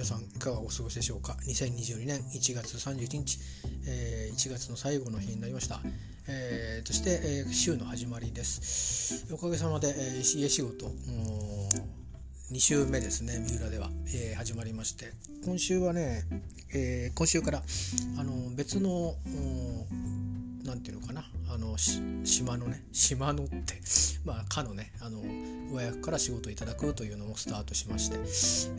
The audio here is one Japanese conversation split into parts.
皆さんいかがお過ごしでしょうか？2022年1月31日、えー、1月の最後の日になりました、えー、そして、えー、週の始まりです。おかげさまで、えー、家仕事2週目ですね三浦では、えー、始まりまして。今週はね、えー、今週からあの別の何て言うのかな？あの島のね島のってまあかのねあの上役から仕事をいただくというのもスタートしまして、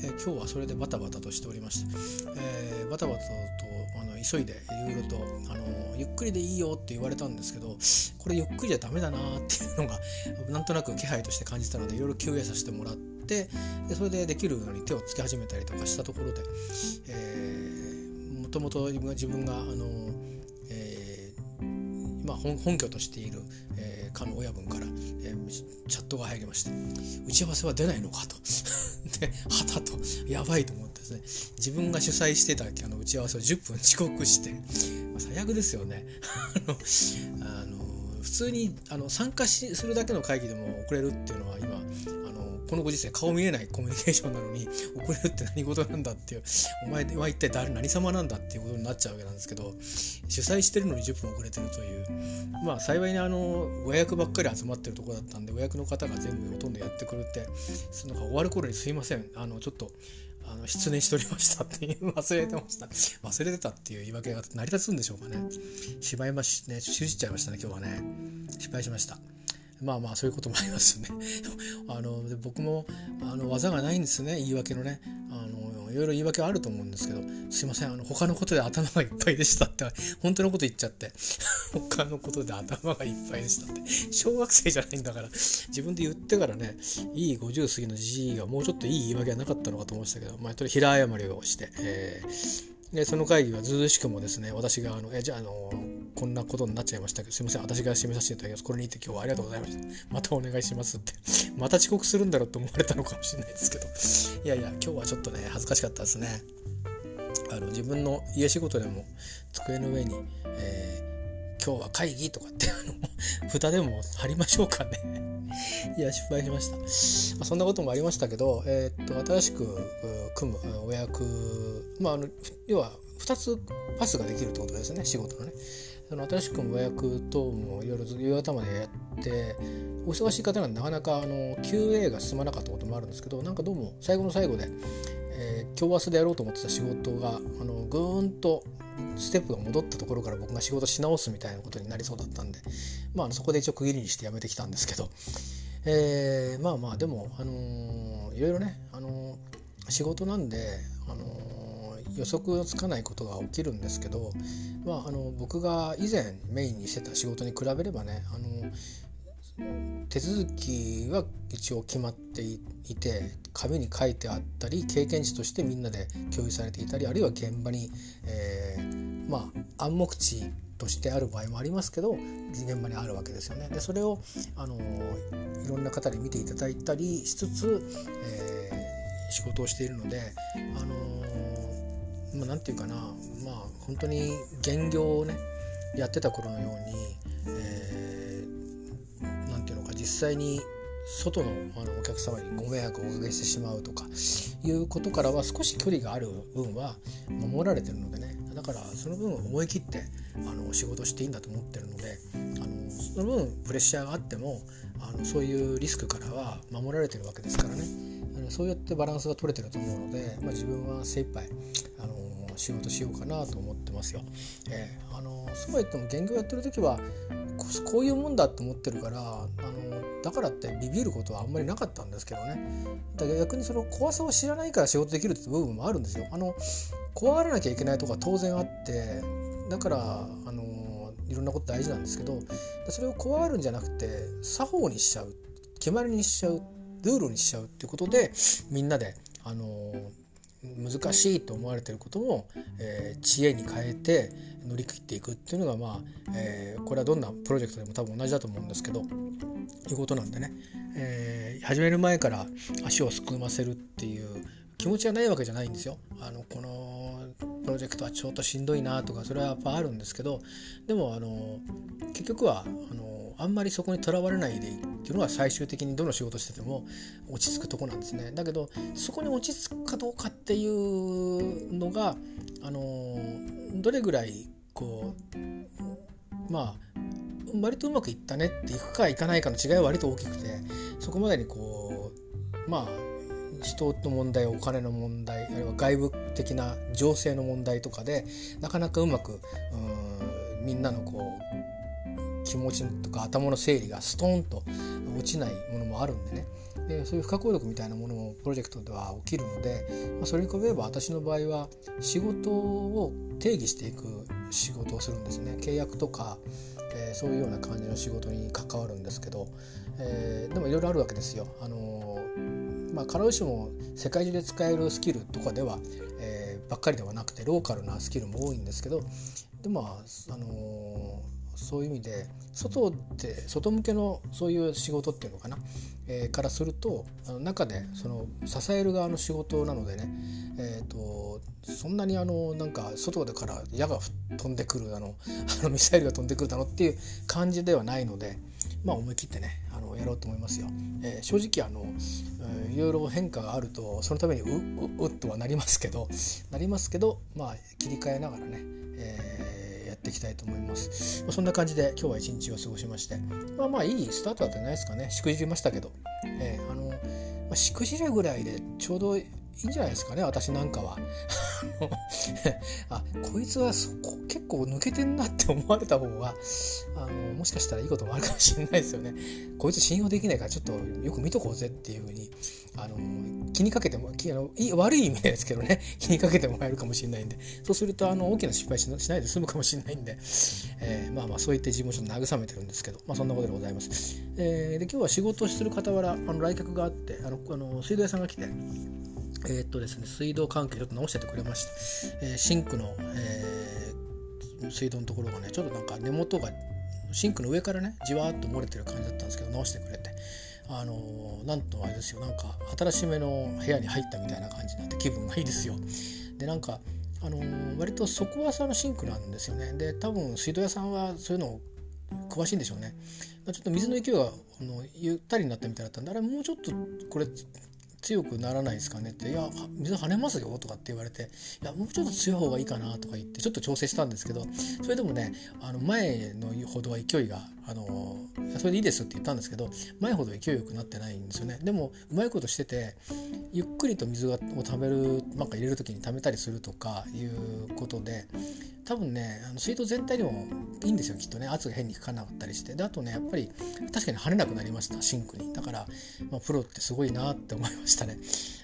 え、今日はそれでバタバタとしておりまして、えー、バタバタとあの急いでいろいろとあのゆっくりでいいよって言われたんですけどこれゆっくりじゃダメだなっていうのが なんとなく気配として感じたのでいろいろ休憩させてもらってでそれでできるように手をつけ始めたりとかしたところで、えー、もともと自分があのまあ、本拠としている、かの親分から、えー、チャットが入りまして「打ち合わせは出ないのか? 」とではたとやばいと思ってですね自分が主催してたあの打ち合わせを10分遅刻して、まあ、最悪ですよね あの普通にあの参加しするだけの会議でも遅れるっていうのは今このご時世顔見えないコミュニケーションなのに 遅れるって何事なんだっていうお前は一体誰何様なんだっていうことになっちゃうわけなんですけど主催してるのに10分遅れてるという。まあ幸いにあのご予約ばっかり集まってるとこだったんでお役の方が全部ほとんどやってくれてその終わる頃にすいません。あのちょっとあの失念しておりましたっていう忘れてました。忘れてたっていう言い訳が成り立つんでしょうかね。芝居ましねしじっちゃいましたね今日はね。失敗しました。まあまあそういうこともありますね。あので僕もあの技がないんですね。言い訳のね。あのいろいろ言い訳はあると思うんですけどすいません。あの他のことで頭がいっぱいでしたって本当のこと言っちゃって。他のことで頭がいっぱいでしたって。小学生じゃないんだから自分で言ってからねいい50過ぎのじいがもうちょっといい言い訳はなかったのかと思いましたけどまあとり平謝りをして、えー、でその会議はずうしくもですね私があのえじゃあのこんなことになっちゃいましたけど、すいません、私が締めさせていただきます。これにて今日はありがとうございました。またお願いしますって。また遅刻するんだろうと思われたのかもしれないですけど、いやいや、今日はちょっとね、恥ずかしかったですね。あの自分の家仕事でも机の上に、えー、今日は会議とかって あの札でも貼りましょうかね いや失敗しました、まあ、そんなこともありましたけど、えー、っと新しく組むお役まああの要は2つパスができるってことですね仕事のねその新しく予約等もいろいろ夕方までやってお忙しい方なんでなかなかあの QA が進まなかったこともあるんですけどなんかどうも最後の最後で、えー、今日明日でやろうと思ってた仕事があのぐーんとステップが戻ったところから僕が仕事し直すみたいなことになりそうだったんで、まあ、そこで一応区切りにしてやめてきたんですけど、えー、まあまあでも、あのー、いろいろね、あのー、仕事なんで、あのー予測のつかないことが起きるんですけど、まあ、あの僕が以前メインにしてた仕事に比べればねあの手続きは一応決まっていて紙に書いてあったり経験値としてみんなで共有されていたりあるいは現場に、えー、まあ暗黙知としてある場合もありますけど現場にあるわけですよね。でそれをあのいろんな方に見ていただいたりしつつ、えー、仕事をしているのであのまあ、なんていうかな。まあ本当に現業をねやってた頃のように、えー、なんていうのか実際に外のあのお客様にご迷惑をおかけしてしまうとかいうことからは少し距離がある分は守られてるのでね。だからその分思い切ってあの仕事していいんだと思ってるのであのその分プレッシャーがあってもあのそういうリスクからは守られてるわけですからね。そうやってバランスが取れてると思うので、まあ、自分は精一杯あの仕事しようかなと思ってますよ。えー、あのそうは言っても現業やってる時はこういうもんだと思ってるからあのだからってビビることはあんまりなかったんですけどねだから逆にその怖さを知らないから仕事できるって部分もあるんですよ。あの怖がらなきゃいけないとか当然あってだからあのいろんなこと大事なんですけどそれを怖がるんじゃなくて作法にしちゃう決まりにしちゃうルールにしちゃうっていうことでみんなであの難しいと思われてることも、えー、知恵に変えて乗り切っていくっていうのがまあ、えー、これはどんなプロジェクトでも多分同じだと思うんですけどいうことなんでね、えー、始める前から足をすくませるっていう気持ちがないわけじゃないんですよ。あのこのプロジェクトはちょっとしんどいなとかそれはやっぱあるんですけどでもあの結局はあのあんまりそこにとらわれないでいっていうのが最終的にどの仕事してても落ち着くとこなんですね。だけどそこに落ち着くかどうかっていうのがあのどれぐらいこうまあ割とうまくいったねっていくかいかないかの違いは割と大きくてそこまでにこうまあ人の問題お金の問題あるいは外部的な情勢の問題とかでなかなかうまくうんみんなのこう気持ちとか頭の整理がストーンと落ちないものもあるんでねでそういう不可抗力みたいなものもプロジェクトでは起きるので、まあ、それに比べれば私の場合は仕事を定義していく仕事をするんですね契約とか、えー、そういうような感じの仕事に関わるんですけど、えー、でもいろいろあるわけですよ。あのー、まあ、必ずしも世界中で使えるスキルとかでは、えー、ばっかりではなくてローカルなスキルも多いんですけどでまあ、あのそういう意味で外って外向けのそういう仕事っていうのかな、えー、からするとあの中でその支える側の仕事なのでね、えーと、そんなにあのなんか外でから矢が飛んでくるあのあのミサイルが飛んでくるだろうっていう感じではないので、まあ、思い切ってねあのやろうと思いますよ。えー、正直あの、えー、いろいろ変化があるとそのためにうううっとはなりますけどなりますけど、まあ、切り替えながらね、えーっていきたいと思います。まあ、そんな感じで今日は一日を過ごしまして、まあまあいいスタートだったんじゃないですかね。しくじりましたけど。えー、あの、まあ、しくじるぐらいでちょうどいいんじゃないですかね私なんかは。あこいつはそこ結構抜けてんなって思われた方があのもしかしたらいいこともあるかもしれないですよね。こいつ信用できないからちょっとよく見とこうぜっていうふうにあの気にかけてもあのい悪い意味ですけどね 気にかけてもらえるかもしれないんで。そうするとあの大きな失敗しないで済むかもしれないんで、えー、まあまあそういった自分をちょっと慰めてるんですけど、まあ、そんなことでございます。えー、で今日は仕事をする傍らあの来客があってあのあの水道屋さんが来てえー、っとですね、水道関係ちょっと直しててくれました。えー、シンクの、えー、水道のところがね、ちょっとなんか根元がシンクの上からね、じわーっと漏れてる感じだったんですけど、直してくれて。あのー、なんとあれですよなんか新しめの部屋に入ったみたいな感じになって気分がいいですよ。でなんかあのー、割と底浅のシンクなんですよね。で多分水道屋さんはそういうの詳しいんでしょうね。ちょっと水の勢いがあのゆったりになったみたいだったんであれもうちょっとこれ強くならないですかねって「いや水跳ねますよ」とかって言われて「いやもうちょっと強い方がいいかな」とか言ってちょっと調整したんですけどそれでもねあの前のほどは勢いがあのそれでいいですって言ったんですけど前ほど勢いよくなってないんですよね。でもうまいことしててゆっくりと水を食べるなんか入れる時に溜めたりするとかいうことで多分ねあの水道全体にもいいんですよきっとね。圧が変にかかなかったりして。であとねやっぱり確かに跳ねなくなりましたシンクに。だから、まあ、プロってすごいなって思いましたね。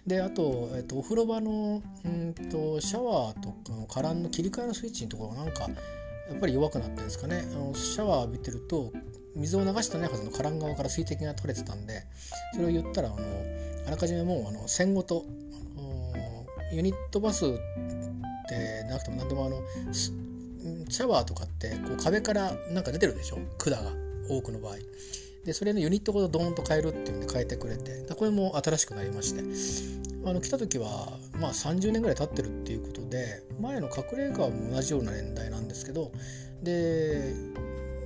であと、えっと、お風呂場のうんとシャワーとかのの切り替えのスイッチのところがなんかやっぱり弱くなってるんですかね。あのシャワー浴びてると水を流してないはずのカラン側から水滴が取れてたんでそれを言ったらあのあらかじめもうあの線ごとユニットバスってなくても何でもあのシャワーとかってこう壁からなんか出てるでしょ？管が多くの場合。でそれのユニットごとドーンと変えるっていうんで変えてくれてこれも新しくなりまして。あの来た時はまあ30年ぐらい経ってるっていうことで前の隠れ家も同じような年代なんですけどで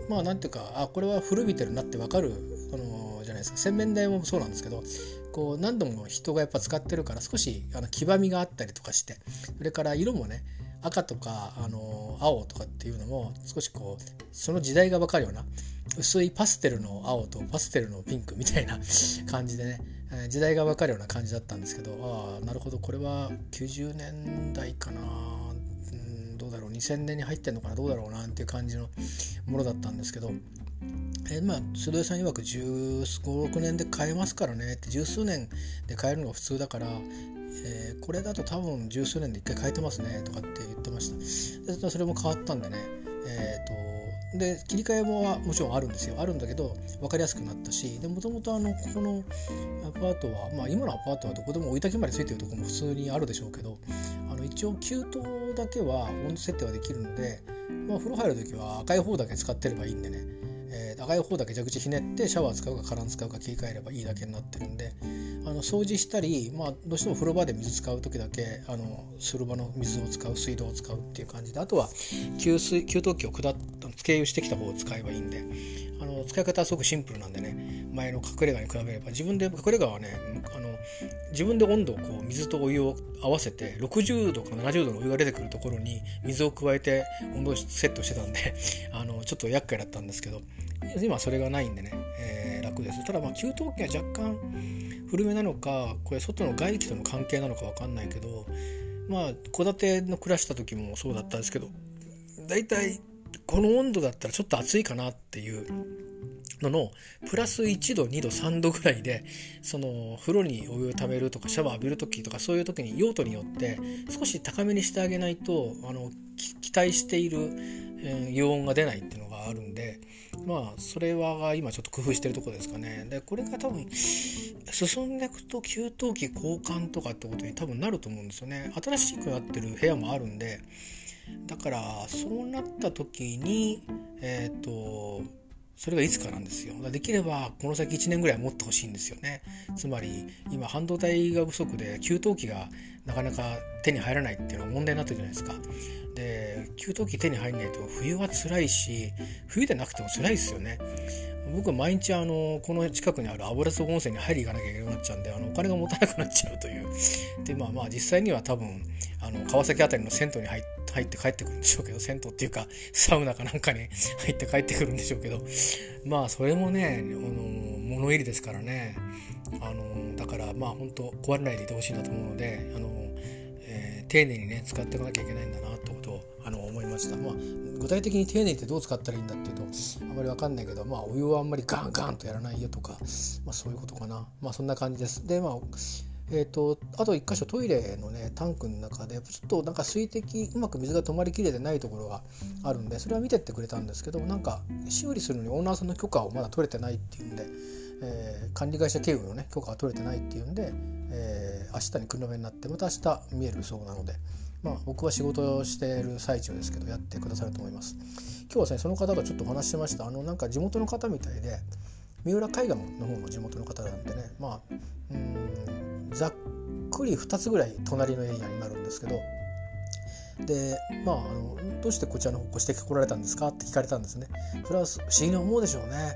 まあなんていうかあこれは古びてるなって分かるあのじゃないですか。洗面台もそうなんですけどこう何度も人がやっぱ使ってるから少しあの黄ばみがあったりとかしてそれから色もね赤とかあの青とかっていうのも少しこうその時代が分かるような薄いパステルの青とパステルのピンクみたいな 感じでね時代が分かるような感じだったんですけどああなるほどこれは90年代かな、うん、どうだろう。2000年に入ってんのかな。どうだろうなっていう感じのものだったんですけど。えー、まあ鶴江さん曰く1 5 6年で買えますからね。って十数年で買えるのが普通だから、えー、これだと多分十数年で一回変えてますね。とかって言ってました。でそれも変わったんでね。えっ、ー、とで切り替えももちろんあるんですよ。あるんだけど分かりやすくなったしもともとここのアパートは、まあ、今のアパートはどこでも置いたきまでついてるとこも普通にあるでしょうけどあの一応給湯だけは温度設定はできるので、まあ、風呂入る時は赤い方だけ使ってればいいんでね、えー、赤い方だけ蛇口ひねってシャワー使うかカラン使うか切り替えればいいだけになってるんであの掃除したり、まあ、どうしても風呂場で水使う時だけあのする場の水を使う水道を使うっていう感じであとは給水給湯器を下っ経由してきた方を使えばいいんであの使い方はすごくシンプルなんでね前の隠れ家に比べれば自分で隠れ家はねあの自分で温度をこう水とお湯を合わせて60度から70度のお湯が出てくるところに水を加えて温度をセットしてたんで あのちょっと厄介だったんですけど今それがないんでね、えー、楽です。ただまあ給湯器は若干古めなのかこれ外の外気との関係なのか分かんないけどまあ戸建ての暮らした時もそうだったんですけど大体この温度だったらちょっと暑いかなっていうののプラス1度2度3度ぐらいでその風呂にお湯をためるとかシャワー浴びる時とかそういう時に用途によって少し高めにしてあげないとあの期待している、えー、油温が出ないっていうのがあるんでまあそれは今ちょっと工夫してるとこですかね。でこれが多分進んでいくと給湯器交換とかってことに多分なると思うんですよね。新しくなってる部屋もあるんで。だからそうなった時にえっ、ー、とそれがいつかなんですよ。できればこの先1年ぐらい持ってほしいんですよね。つまり今半導体が不足で給湯器がなかなか手に入らないっていうのは問題になってるじゃないですか。で給湯器手に入んないと冬は辛いし冬でなくても辛いですよね。僕は毎日あのこの近くにある油壺温泉に入り行かなきゃいけなくなっちゃうんであのお金が持たなくなっちゃうというでまあまあ実際には多分あの川崎辺りの銭湯に入って帰ってくるんでしょうけど銭湯っていうか サウナかなんかに 入って帰ってくるんでしょうけどまあそれもねあの物入りですからねあのだからまあ本当壊れないでいてほしいなと思うのであの、えー、丁寧にね使っていかなきゃいけないんだなってことをあの思いました。まあ具体的に丁寧ってどう使ったらいいんだっていうとあまり分かんないけど、まあ、お湯はあんまりガンガンとやらないよとか、まあ、そういうことかな、まあ、そんな感じです。でまあえーと、あと1箇所トイレのねタンクの中でちょっとなんか水滴うまく水が止まりきれてないところがあるんでそれは見てってくれたんですけどなんか修理するのにオーナーさんの許可をまだ取れてないっていうんで、えー、管理会社経由のね許可が取れてないっていうんで、えー、明日に車目になってまた明日見えるそうなので、まあ、僕は仕事をしている最中ですけどやってくださると思います。今日はですねその方とちょっとお話ししました。あのなんか地元の方みたいで三浦海岸の方の地元の方なんでねまあうんざっくり2つぐらい隣のエリアになるんですけどでまああのどうしてこちらの方越してこられたんですかって聞かれたんですね。それは不思議に思うでしょうね。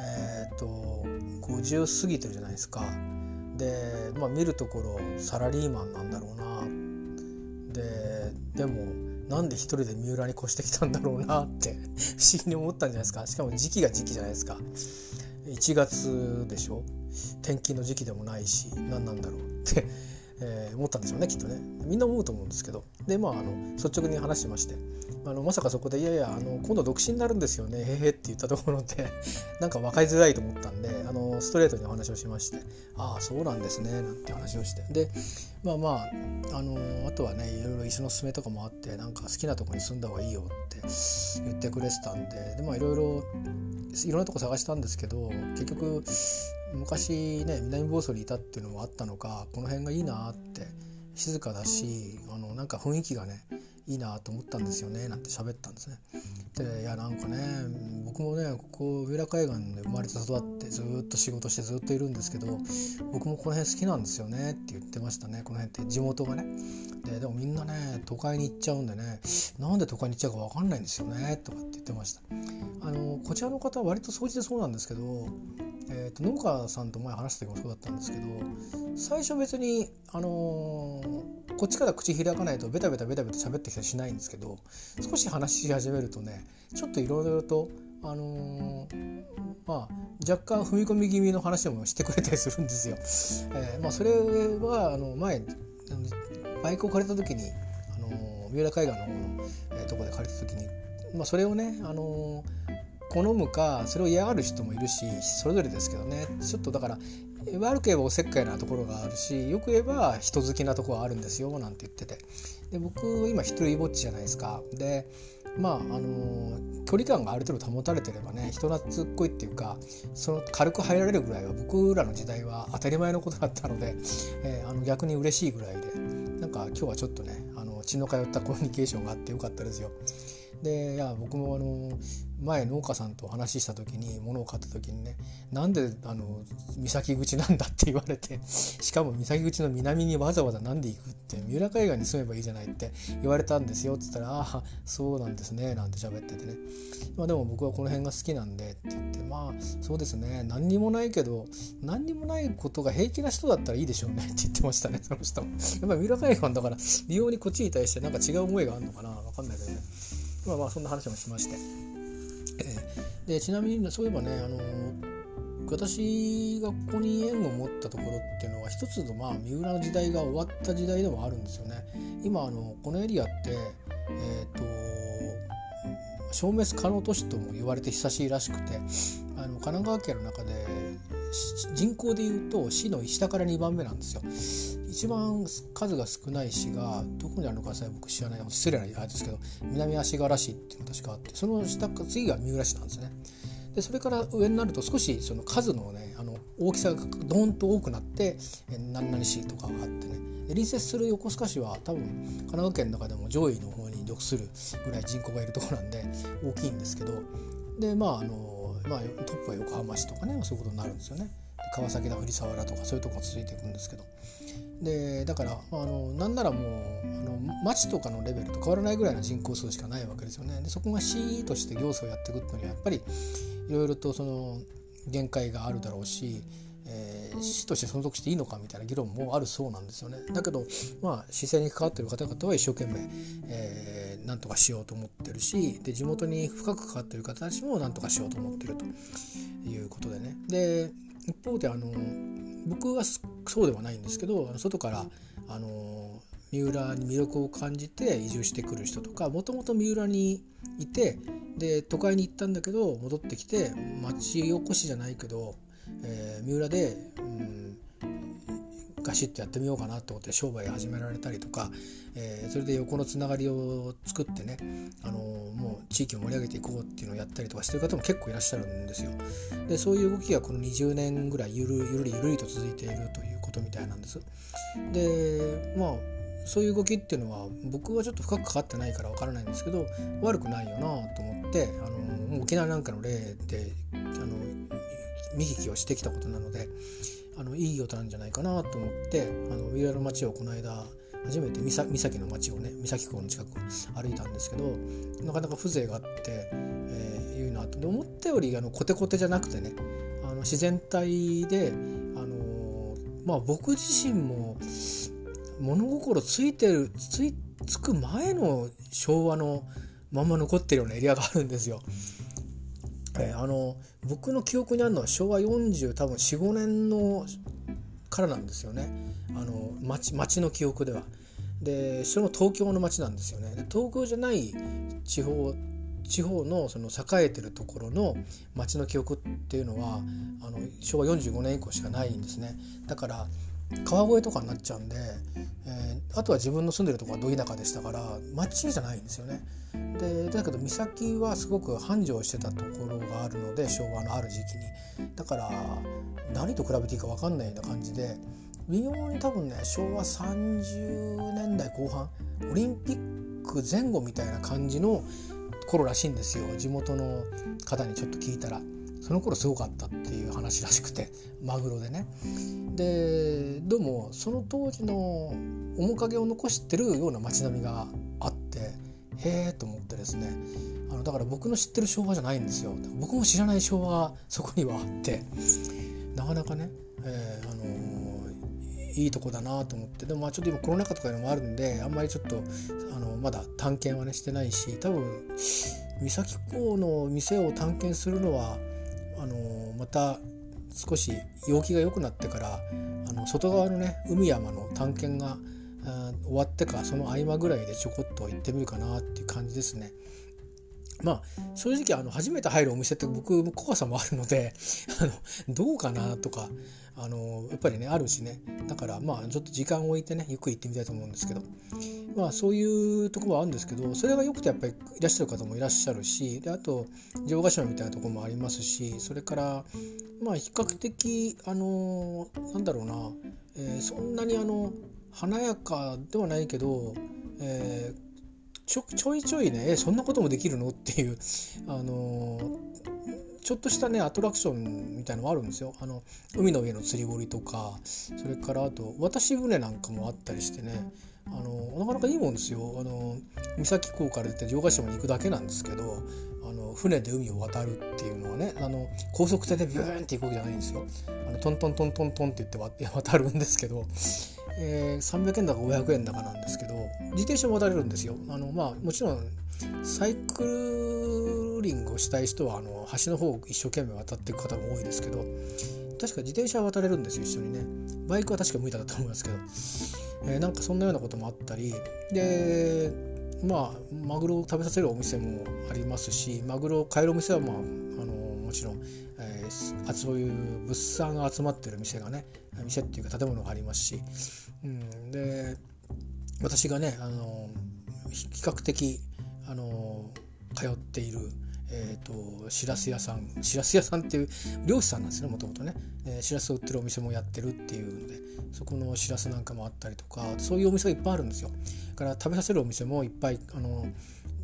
えー、っと50過ぎてるじゃないですか。でまあ見るところサラリーマンなんだろうな。ででもなんで一人で三浦に越してきたんだろうなって不思議に思ったんじゃないですか。しかも時期が時期じゃないですか。1月でしょ？転勤の時期でもないし何なんだろうって えー、思ったんでしょうねきっとね。みんな思うと思うんですけど。でまああの率直に話しまして。あのまさかそこで「いやいやあの今度独身になるんですよねへへ」って言ったところで なんか分かりづらいと思ったんであのストレートにお話をしまして「ああそうなんですね」なんて話をして。でまあまああのあとはねいろいろ石の勧めとかもあってなんか好きなとこに住んだ方がいいよって言ってくれてたんででまあいろいろいろんなとこ探したんですけど結局昔ね南房総にいたっていうのもあったのかこの辺がいいなって静かだしあのなんか雰囲気がねいいなと思ったんですよねなんて喋ったんですね。でいやなんかね僕もねここ上浦海岸で生まれて育ってずっと仕事してずっといるんですけど僕もこの辺好きなんですよねって言ってましたねこの辺って地元がね。ででもみんなね都会に行っちゃうんでねなんで都会に行っちゃうか分かんないんですよねとかって言ってました。あのこちらの方は割と掃除でそうなんですけどえーと、農家さんと前話した時もそうだったんですけど最初別に、あのー、こっちから口開かないとベタベタベタベタ喋ってきたりしないんですけど少し話し始めるとねちょっといろいろと、あのー、まあ、若干踏み込み気味の話もしてくれたりするんですよ。えーまあ、それはあの前バイクを借りた時に、あのー、三浦海岸の方の、えー、とこで借りた時に、まあ、それをね、あのー好むかそれを嫌がる人もいるしそれぞれですけどね。ちょっとだから悪く言えばおせっかいなところがあるしよく言えば人好きなところあるんですよなんて言ってて。で僕今一人ぼっちじゃないですか。でまああの距離感がある程度保たれてればね人懐っこいっていうかその軽く入られるぐらいは僕らの時代は当たり前のことだったので、えー、あの逆に嬉しいぐらいでなんか今日はちょっとねあの血の通ったコミュニケーションがあってよかったですよ。でいや僕もあの前農家さんとお話しした時に物を買った時にねなんであの岬口なんだって言われて しかも岬口の南にわざわざ何で行くって三浦海岸に住めばいいじゃないって言われたんですよっつったら「ああそうなんですね」なんて喋っててね、まあ、でも僕はこの辺が好きなんでって言ってまあそうですね何にもないけど何にもないことが平気な人だったらいいでしょうねって言ってましたねその人も。やっぱり三浦海岸だから利用にこっちに対してなんか違う思いがあるのかな分かんないけどね。まあまあそんな話もしまして、でちなみにそういえばねあの私がここに縁を持ったところっていうのは一つのまあ三浦の時代が終わった時代でもあるんですよね。今あのこのエリアってえっ、ー、と消滅可能都市とも言われて久しいらしくてあの神奈川県の中で人口でいうと市の下から2番目なんですよ。一番数が少ない市がどこにあるのかさえ僕知らない失礼なあれですけど南足柄市っていうのが確かあってその下次が三浦市なんですね。でそれから上になると少しその数のねあの大きさがドーンと多くなって何々市とかがあってね隣接する横須賀市は多分神奈川県の中でも上位の方に属するぐらい人口がいるところなんで大きいんですけどでまああの、まあ、トップは横浜市とかねそういうことになるんですよね。川崎だ藤沢とかそういうとこが続いていくんですけどでだからあのなんならもうあの町とかのレベルと変わらないぐらいの人口数しかないわけですよね。でそこが市として行政をやっていくっていうのはやっぱりいろいろとその限界があるだろうし、えー、市として存続していいのかみたいな議論もあるそうなんですよね。だけどまあ市政に関わっている方々は一生懸命、えー、なんとかしようと思ってるしで地元に深く関わってる方たちもなんとかしようと思ってるということでね。で一方であの僕はそうではないんですけど外からあの三浦に魅力を感じて移住してくる人とかもともと三浦にいてで都会に行ったんだけど戻ってきて町おこしじゃないけど、えー、三浦で、うん、ガシッとやってみようかなと思って商売始められたりとか、えー、それで横のつながりを作ってね、あのー、もう地域を盛り上げていこうっていうのをやったりとかしてる方も結構いらっしゃるんですよ。でそういう動きがこの20年ぐらいゆるゆるりゆるりと続いているということみたいなんです。でまあそういう動きっていうのは僕はちょっと深くかかってないからわからないんですけど悪くないよなと思ってあの沖縄なんかの例であの見聞きをしてきたことなのであのいい音なんじゃないかなと思ってあの三浦の町をこの間初めて三崎の町をね三崎港の近く歩いたんですけどなかなか風情があって、えー、いうなと思ったよりあのコテコテじゃなくてねあの自然体であのまあ僕自身も物心ついてるついつく前の昭和のまま残ってるようなエリアがあるんですよ。えー、あの僕の記憶にあるのは昭和40多分45年のからなんですよねあの町町の記憶では。でその東京の町なんですよね。で東京じゃない地方地方のその栄えてるところの町の記憶っていうのはあの昭和45年以降しかないんですね。だから川越とかになっちゃうんで、えー、あとは自分の住んでるとこはど田舎でしたから町じゃないんですよね。でだけど岬はすごく繁盛してたところがあるので昭和のある時期にだから何と比べていいか分かんないような感じで微妙に多分ね昭和30年代後半オリンピック前後みたいな感じの頃らしいんですよ地元の方にちょっと聞いたら。その頃すごかったっていう話らしくてマグロでね。でどうもその当時の面影を残してるような街並みがあってへえと思ってですね。あのだから僕の知ってる昭和じゃないんですよ。僕も知らない昭和がそこにはあって。なかなかね、えー、あのー、いいとこだなと思って。でもまあちょっと今コロナ禍とかいうのもあるんであんまりちょっとあのまだ探検はねしてないし多分三崎港の店を探検するのはあのまた少し陽気が良くなってからあの外側のね海山の探検が終わってかその合間ぐらいでちょこっと行ってみるかなっていう感じですね。まあ正直あの初めて入るお店って僕怖さもあるのであのどうかなとかあのやっぱりねあるしね。だからまあちょっと時間を置いてねゆっくり行ってみたいと思うんですけど。まあそういうとこもあるんですけどそれがよくてやっぱりいらっしゃる方もいらっしゃるしであと城ヶ島みたいなとこもありますしそれからまあ比較的あのなんだろうな、えー、そんなにあの華やかではないけど、えー、ちょちょいちょいねえそんなこともできるの？っていうあのちょっとしたねアトラクションみたいのもあるんですよ。あの海の上の釣り堀とかそれからあと渡し船なんかもあったりしてね。あのなかなかいいもんですよ。あの三崎港から出て城ヶ島に行くだけなんですけどあの船で海を渡るっていうのはねあの高速艇でビューンって行くわけじゃないんですよ。あのトントントントントンって言って 渡るんですけど、えー、300円だか500円だかなんですけど自転車も渡れるんですよ。あのまあもちろんサイクルーリングをしたい人はあの橋の方を一生懸命渡っていく方も多いですけど確か自転車は渡れるんですよ一緒にね。バイクは確か無理だと思いますけど、えー、なんかそんなようなこともあったりでまあマグロを食べさせるお店もありますしマグロを買えるお店はまああのもちろん、えー、そういう物産が集まってる店がね店っていうか建物がありますし、うん、で私がねあの比較的あの通っているえーと、しらす屋さんしらす屋さんっていう漁師さんなんですねもともとね、えー、しらすを売ってるお店もやってるっていうのでそこのしらすなんかもあったりとかそういうお店がいっぱいあるんですよ。だから食べさせるお店もいっぱいあの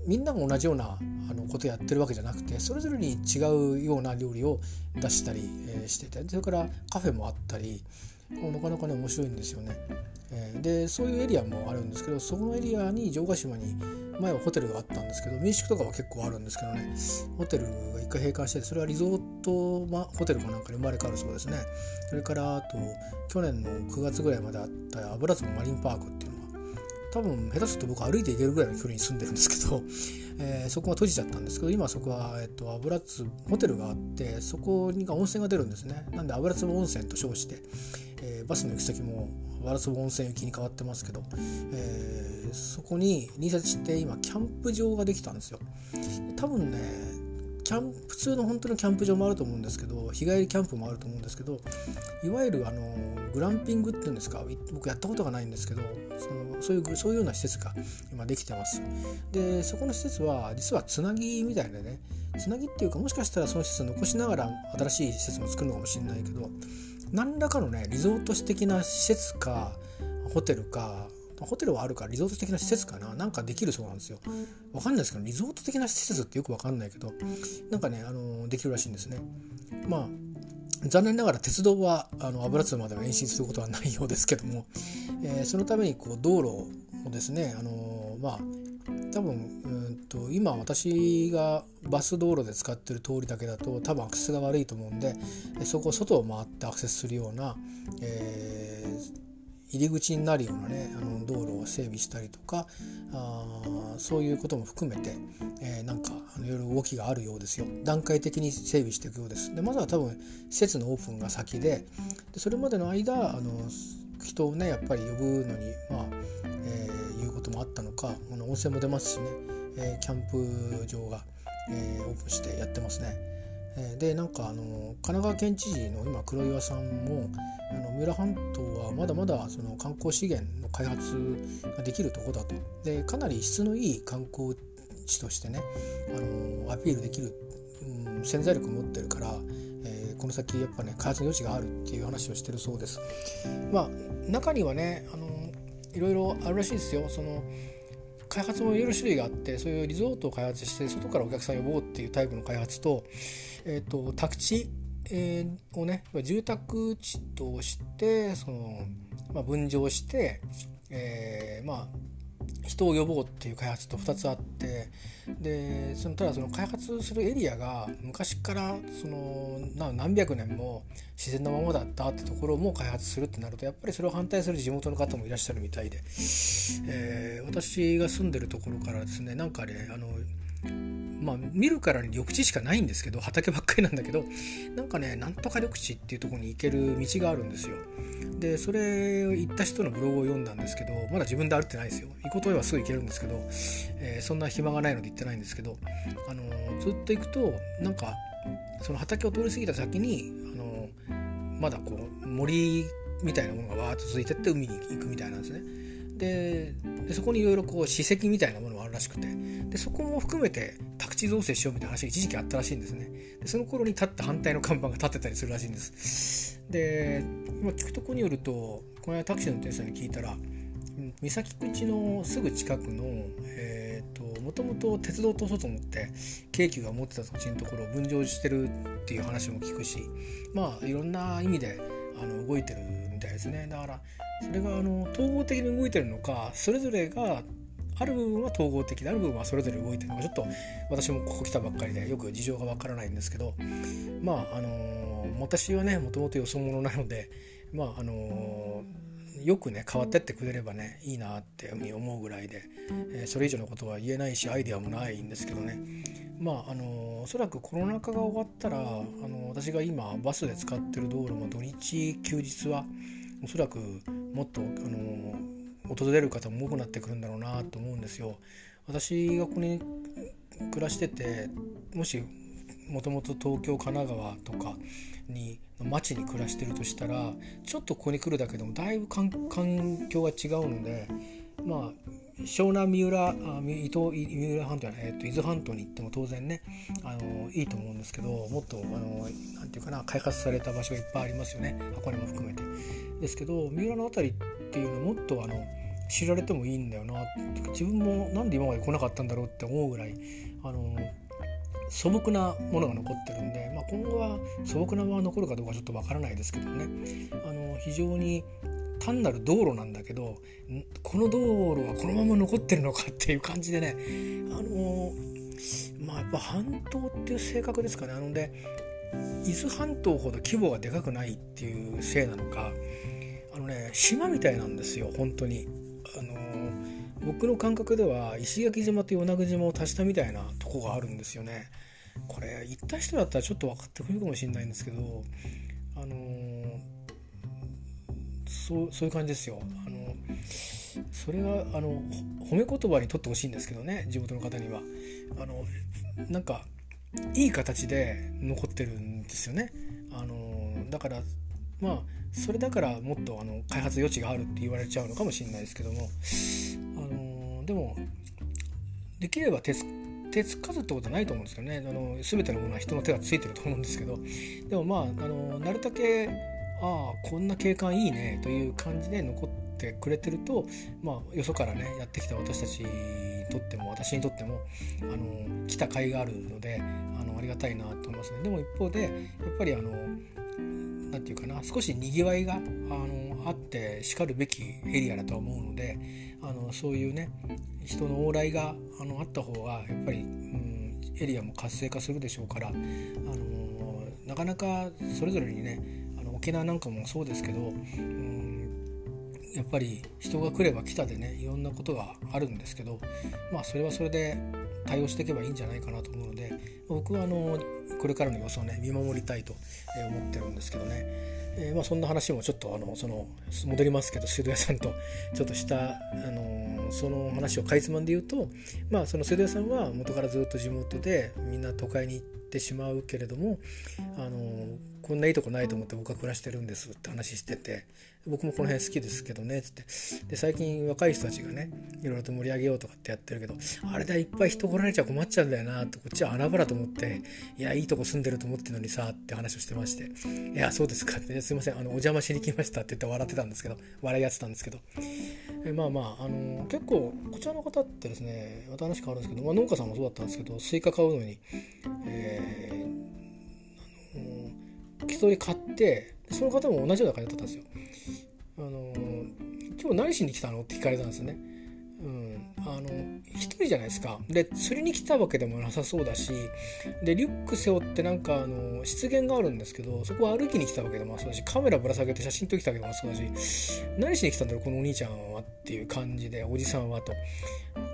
みんなが同じようなあのことやってるわけじゃなくてそれぞれに違うような料理を出したり、え、しててそれからカフェもあったりなかなかね面白いんですよね。えー、でそういうエリアもあるんですけどそこのエリアに城ヶ島に前はホテルがあったんですけど民宿とかは結構あるんですけどねホテルが一回閉館してそれはリゾート、ま、ホテルかなんかに生まれ変わるそうですねそれからあと去年の9月ぐらいまであった油壺マリンパークっていう多分下手すると僕歩いて行けるぐらいの距離に住んでるんですけど、えー、そこが閉じちゃったんですけど今そこは、えっと、油壺ホテルがあってそこに温泉が出るんですね。なんで油壺温泉と称して、えー、バスの行き先もワラスボ温泉行きに変わってますけど、えー、そこに隣接して今キャンプ場ができたんですよ。多分ねキャン普通の本当のキャンプ場もあると思うんですけど日帰りキャンプもあると思うんですけどいわゆるあのグランピングっていうんですか僕やったことがないんですけどそのそういうそういうような施設が今できてますでそこの施設は実はつなぎみたいでねつなぎっていうかもしかしたらその施設残しながら新しい施設も作るのかもしれないけど何らかのねリゾート的な施設かホテルかホテルはあるかリゾート的な施設かななんかできるそうなんですよ。わかんないですけどリゾート的な施設ってよくわかんないけどなんかねあのできるらしいんですね。まあ残念ながら鉄道はあの油津までは延伸することはないようですけども、えー、そのためにこう道路をですねあのまあ多分うんと今私がバス道路で使ってる通りだけだと多分アクセスが悪いと思うんでそこを外を回ってアクセスするような、えー、入り口になるようなねあの道路を整備したりとかあそういうことも含めて、えー、なんかあのいろいろ動きがあるようですよ段階的に整備していくようですでまずは多分施設のオープンが先ででそれまでの間あの人をねやっぱり呼ぶのにまあ、えーこともあったのかあの温泉も出ますしね、えー、キャンプ場が、えー、オープンしてやってますね。えー、でなんかあの神奈川県知事の今黒岩さんもあの三浦半島はまだまだその観光資源の開発ができるとこだとでかなり質のいい観光地としてねあのアピールできる、うん、潜在力を持ってるから、えー、この先やっぱね開発の余地があるっていう話をしてるそうです。まあ中にはねあのいろいろあるらしいですよその開発もいろいろ種類があってそういうリゾートを開発して外からお客さん呼ぼうっていうタイプの開発と,、えーと、宅地、えー、をね住宅地としてその、まあ、分譲して、えー、まあ人を呼ぼうっていう開発と2つあってでそのただその開発するエリアが昔からその何百年も自然なままだったってところも開発するってなるとやっぱりそれを反対する地元の方もいらっしゃるみたいで、えー、私が住んでるところからですねなんかねあのまあ見るからに緑地しかないんですけど畑ばっかりなんだけどなんかねなんとか緑地っていうとこに行ける道があるんですよ。でそれを行った人のブログを読んだんですけどまだ自分で歩ってないですよ行こうと言えばすぐ行けるんですけど、えー、そんな暇がないので行ってないんですけど、あのずっと行くとなんかその畑を通り過ぎた先に、あのまだこう森みたいなものがわーっと続いてって海に行くみたいなんですね。でそこにいろいろこう史跡みたいなものがあるらしくて。でそこも含めて宅地造成しようみたいな話が一時期あったらしいんですね。でその頃に立った反対の看板が立ってたりするらしいんです。で今聞くとこによるとこの間タクシーの運転手さんに聞いたら三崎口のすぐ近くのえっ、ー、ともともと鉄道を通そうと思って京急が持ってた土地のところを分譲してるっていう話も聞くしまあいろんな意味であの動いてるみたいですね。だからそれがあの統合的に動いてるのかそれぞれがある部分は統合的である部分はそれぞれ動いてるのかちょっと私もここ来たばっかりでよく事情がわからないんですけどまああの私はねもともとよそ者なのでまああのよくね変わってってくれればねいいなってうに思うぐらいで、えー、それ以上のことは言えないしアイデアもないんですけどね。まああのおそらくコロナ禍が終わったらあの私が今バスで使ってる道路も土日休日はおそらくもっとあの訪れる方も多くなってくるんだろうなと思うんですよ。私がここに暮らしててもしもともと東京神奈川とかに町に暮らしてるとしたらちょっとここに来るだけでもだいぶ環境が違うのでまあ湘南三浦あ伊東三浦半島や、えー、と伊豆半島に行っても当然ねあのいいと思うんですけどもっとあのなんていうかな開発された場所がいっぱいありますよね箱根も含めて。ですけど三浦の辺りっていうのもっとあの知られてもいいんだよな自分もなんで今まで来なかったんだろうって思うぐらいあの素朴なものが残ってるんで、まあ、今後は素朴なまま残るかどうかちょっとわからないですけどねあの非常に単なる道路なんだけどこの道路はこのまま残ってるのかっていう感じでねあのまあやっぱ半島っていう性格ですかね。あので伊豆半島ほど規模がでかくないっていうせいなのかあのね島みたいなんですよ本当に。あの僕の感覚では石垣島と与那国島を足したみたいなとこがあるんですよね。これ行った人だったらちょっと分かってくるかもしれないんですけどあのそうそういう感じですよ。あのそれはあの褒め言葉にとってほしいんですけどね地元の方には。あのなんかいい形で残ってるんですよね。あのだからまあそれだからもっとあの開発余地があるって言われちゃうのかもしれないですけども。あのでもできれば手手つかずってことはないと思うんですけどね。あの全てのものは人の手がついてると思うんですけど。でもまああのなるだけああこんな景観いいねという感じで残ってくれてるとまあよそからねやってきた私たちにとっても私にとってもあの来た甲斐があるのであのありがたいなと思いますね。でも一方でやっぱりあの何て言うかな少しにぎわいがあのあってしかるべきエリアだとは思うのであのそういうね人の往来があのあった方がやっぱり、うん、エリアも活性化するでしょうからあのなかなかそれぞれにね沖縄なんかもそうですけど、うん、やっぱり人が来れば来たでねいろんなことがあるんですけどまあそれはそれで対応していけばいいんじゃないかなと思うので僕はあのこれからの様子をね見守りたいと思ってるんですけどね、えー、まあ、そんな話もちょっとあのその戻りますけど水道屋さんとちょっとしたあのその話をかいつまんで言うと、まあ、その水道屋さんは元からずっと地元でみんな都会に行ってしまうけれどもあのこんないいとこないと思って僕は暮らしてるんですって話してて僕もこの辺好きですけどねっつって。で最近若い人たちがねいろいろと盛り上げようとかってやってるけどあれだいっぱい人来られちゃ困っちゃうんだよなとこっちは穴場だと思っていやいいとこ住んでると思ってるのにさって話をしてまして。いやそうですかって、すいませんあのお邪魔しに来ましたって言って笑ってたんですけど笑いやってたんですけど。えまあまああの結構こちらの方ってですねまた話変わるんですけど、まあ、農家さんもそうだったんですけどスイカ買うのに、えー、あの一人買ってその方も同じような感じだったんですよ。あの今日何しに来たの？って聞かれたんですよね。あの一人じゃないですかで釣りに来たわけでもなさそうだしでリュック背負ってなんかあの湿原があるんですけどそこは歩きに来たわけでもそうだしカメラぶら下げて写真撮りきたわけでもそうだし何しに来たんだろうこのお兄ちゃんはっていう感じでおじさんはと。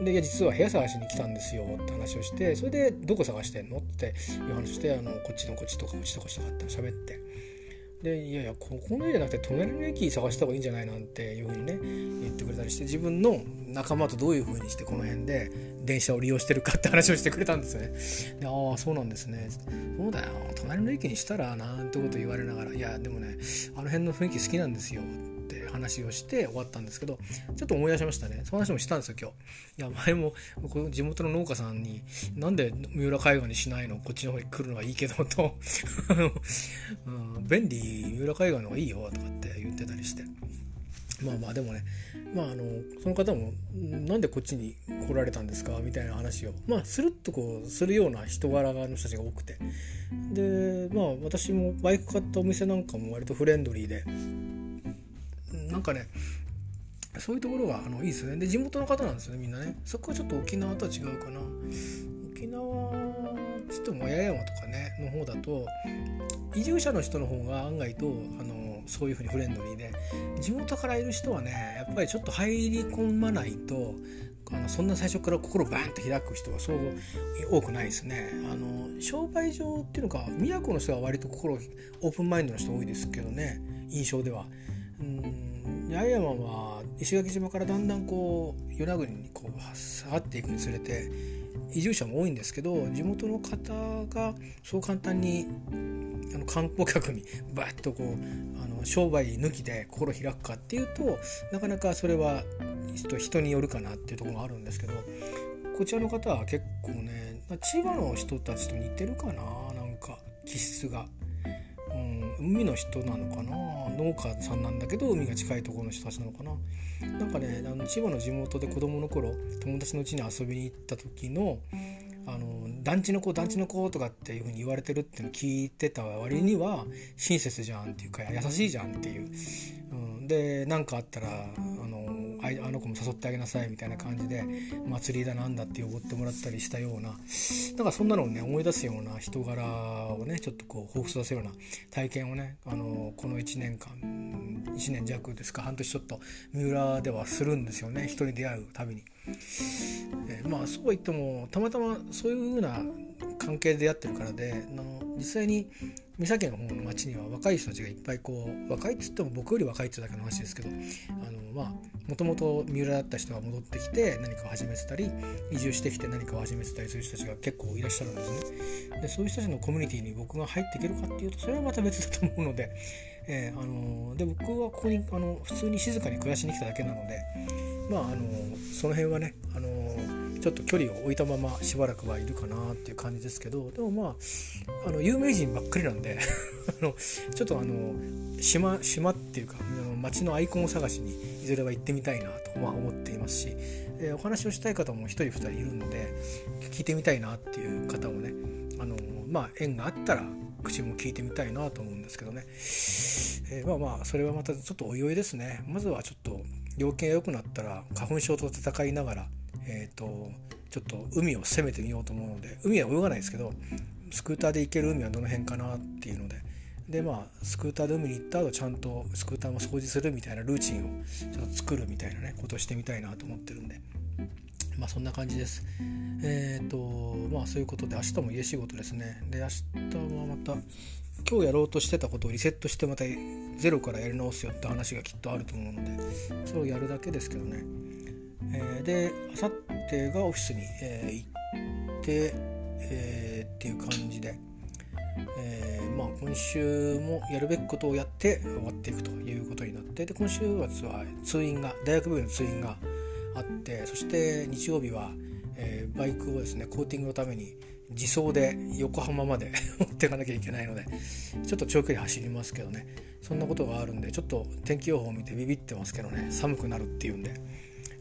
でいや実は部屋探しに来たんですよって話をしてそれでどこ探してんの？っていう話してあのこっちのこっちとかこっちとかしたかって喋って。でいやいやここの家じゃなくて隣の駅探した方がいいんじゃないなんていうふうにね言ってくれたりして自分の仲間とどういうふうにしてこの辺で電車を利用してるかって話をしてくれたんですよね。でああそうなんですね。そうだよ隣の駅にしたらなんてこと言われながらいやでもねあの辺の雰囲気好きなんですよ話をして終わったんですけどちょっと思い出しましたね。その話もしたんですよ今日。いや前も地元の農家さんになんで三浦海岸にしないの？こっちの方に来るのはいいけどと。うん、便利三浦海岸の方がいいよとかって言ってたりして。まあまあでもねまああのその方もなんでこっちに来られたんですか？みたいな話をまあスルッとこうするような人柄の人たちが多くて。でまあ私もバイク買ったお店なんかも割とフレンドリーで。なんかねそういうところがあのいいですねで地元の方なんですよねみんなねそこはちょっと沖縄とは違うかな沖縄つっても八重山とかねの方だと移住者の人の方が案外とあのそういうふうにフレンドリーで地元からいる人はねやっぱりちょっと入り込まないとあのそんな最初から心バーンと開く人はそう多くないですね。あの商売上っていうのか宮古の人は割と心オープンマインドの人多いですけどね印象では。うん八重山は石垣島からだんだんこう与那国にこう下がっていくにつれて移住者も多いんですけど地元の方がそう簡単にあの観光客にバッとこうあの商売抜きで心開くかっていうとなかなかそれは人によるかなっていうところがあるんですけどこちらの方は結構ね千葉の人たちと似てるかななんか気質が。海の人なのかな？農家さんなんだけど海が近いところの人たちなのかな？なんかねあの千葉の地元で子供の頃友達の家に遊びに行った時のあの団地の子団地の子とかっていう風に言われてるっていうの聞いてた割には親切じゃんっていうか優しいじゃんっていう、うん、で何かあったらああの子も誘ってあげなさいみたいな感じで祭りだなんだって呼ってもらったりしたようななんかそんなのをね思い出すような人柄をねちょっとこう彷彿させるような体験をねあのこの1年間1年弱ですか半年ちょっと三浦ではするんですよね人に出会うたびに。えー、まあそうは言ってもたまたまそういうふうな関係で出会ってるからであの実際に三崎の方の町には若い人たちがいっぱいこう若いっつっても僕より若いってだけの話ですけどあのまあもともと三浦だった人が戻ってきて何かを始めてたり移住してきて何かを始めてたりする人たちが結構いらっしゃるんですね。でそういう人たちのコミュニティに僕が入っていけるかっていうとそれはまた別だと思うので、えー、あので僕はここにあの普通に静かに暮らしに来ただけなのでまああのその辺はねあのちょっと距離を置いたまましばらくはいるかなっていう感じですけどでもまああの有名人ばっかりなんで あのちょっとあの島島っていうか街のアイコンを探しにいずれは行ってみたいなとまあ思っていますし、えー、お話をしたい方も1人2人いるので聞いてみたいなっていう方をねあのまあ縁があったら口も聞いてみたいなと思うんですけどね、えー、まあまあそれはまたちょっとおいおいですね。まずはちょっと要件が良くなったら花粉症と戦いながらえーと、ちょっと海を攻めてみようと思うので海は泳がないですけどスクーターで行ける海はどの辺かなっていうので。でまあスクーターで海に行った後ちゃんとスクーターも掃除するみたいなルーチンをちょっと作るみたいなねことをしてみたいなと思ってるんで。まあそんな感じです。えっ、ー、とまあそういうことで明日も家仕事ですね。で明日はまた今日やろうとしてたことをリセットしてまたゼロからやり直すよって話がきっとあると思うのでそれをやるだけですけどね。えー、であさってがオフィスに、えー、行って、えー、っていう感じで、えー、まあ、今週もやるべきことをやって終わっていくということになってで今週末は通院が大学病院の通院があってそして日曜日は、えバイクをですねコーティングのために自走で横浜まで 持っていかなきゃいけないのでちょっと長距離走りますけどねそんなことがあるんでちょっと天気予報を見てビビってますけどね寒くなるっていうんで。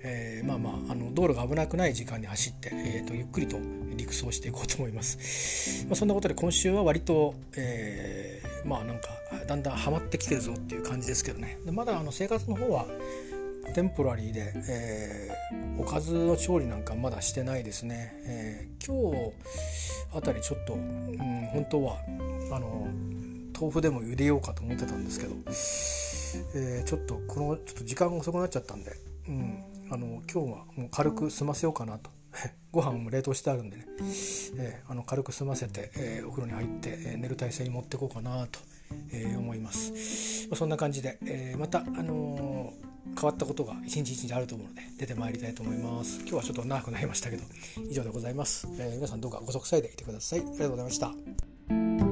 えー、まあまああの道路が危なくない時間に走って、えーと、ゆっくりと陸走していこうと思います。まあ、そんなことで今週は割と、えー、まあなんかだんだんハマってきてるぞっていう感じですけどねでまだあの生活の方はテンポラリーで、えー、おかずの調理なんかまだしてないですね、えー、今日あたりちょっと、うん、本当はあの豆腐でも茹でようかと思ってたんですけど、えー、ちょっとこのちょっと時間が遅くなっちゃったんで、うん、あの今日はもう軽く済ませようかなと。ご飯も冷凍してあるんでね、えー、あの軽く済ませて、えー、お風呂に入って、えー、寝る体勢に持っていこうかなと、えー、思います、まあ、そんな感じで、えー、また、あのー、変わったことが一日一日あると思うので出てまいりたいと思います。今日はちょっと長くなりましたけど以上でございます、えー、皆さんどうかご息災でいてください。ありがとうございました。